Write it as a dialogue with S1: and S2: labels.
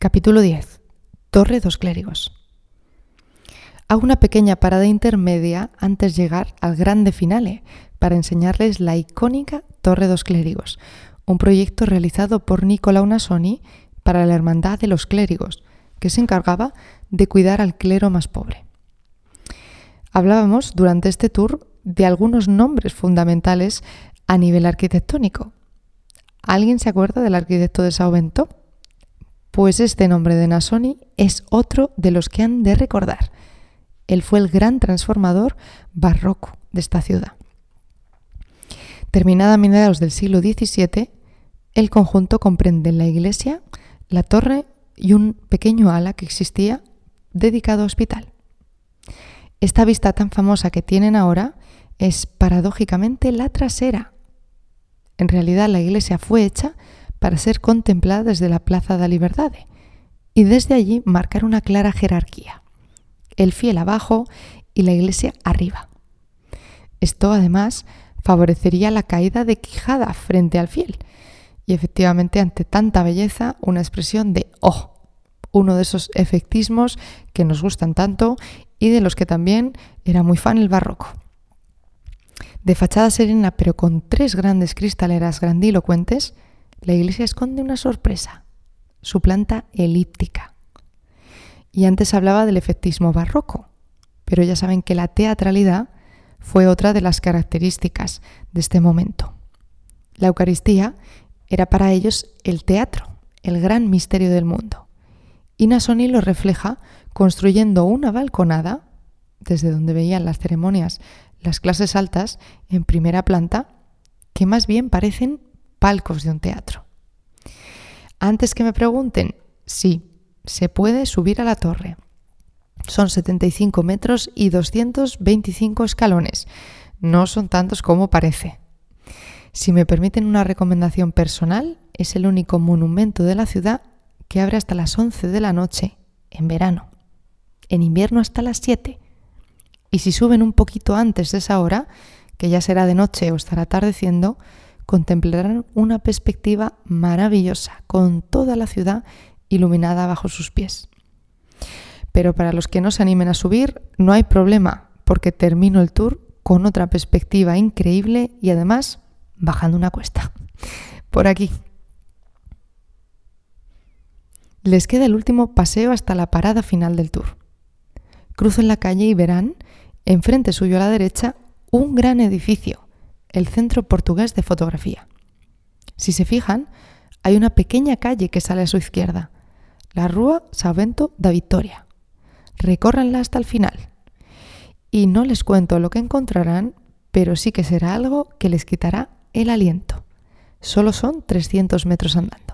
S1: Capítulo 10. Torre dos Clérigos. Hago una pequeña parada intermedia antes de llegar al grande finale para enseñarles la icónica Torre dos Clérigos, un proyecto realizado por Nicolau Nasoni para la Hermandad de los Clérigos, que se encargaba de cuidar al clero más pobre. Hablábamos durante este tour de algunos nombres fundamentales a nivel arquitectónico. ¿Alguien se acuerda del arquitecto de Sao Bento? Pues este nombre de Nasoni es otro de los que han de recordar. Él fue el gran transformador barroco de esta ciudad. Terminada a mediados del siglo XVII, el conjunto comprende la iglesia, la torre y un pequeño ala que existía dedicado a hospital. Esta vista tan famosa que tienen ahora es paradójicamente la trasera. En realidad la iglesia fue hecha para ser contemplada desde la Plaza da Liberdade y desde allí marcar una clara jerarquía. El fiel abajo y la iglesia arriba. Esto además favorecería la caída de quijada frente al fiel y efectivamente ante tanta belleza una expresión de oh, uno de esos efectismos que nos gustan tanto y de los que también era muy fan el barroco. De fachada serena pero con tres grandes cristaleras grandilocuentes, la iglesia esconde una sorpresa, su planta elíptica. Y antes hablaba del efectismo barroco, pero ya saben que la teatralidad fue otra de las características de este momento. La Eucaristía era para ellos el teatro, el gran misterio del mundo. Y Nasoni lo refleja construyendo una balconada, desde donde veían las ceremonias las clases altas, en primera planta, que más bien parecen palcos de un teatro. Antes que me pregunten, sí, se puede subir a la torre. Son 75 metros y 225 escalones. No son tantos como parece. Si me permiten una recomendación personal, es el único monumento de la ciudad que abre hasta las 11 de la noche en verano. En invierno hasta las 7. Y si suben un poquito antes de esa hora, que ya será de noche o estará atardeciendo, contemplarán una perspectiva maravillosa, con toda la ciudad iluminada bajo sus pies. Pero para los que no se animen a subir, no hay problema, porque termino el tour con otra perspectiva increíble y además bajando una cuesta. Por aquí. Les queda el último paseo hasta la parada final del tour. Crucen la calle y verán, enfrente suyo a la derecha, un gran edificio el Centro Portugués de Fotografía. Si se fijan, hay una pequeña calle que sale a su izquierda, la Rúa Savento da Victoria. Recórranla hasta el final. Y no les cuento lo que encontrarán, pero sí que será algo que les quitará el aliento. Solo son 300 metros andando.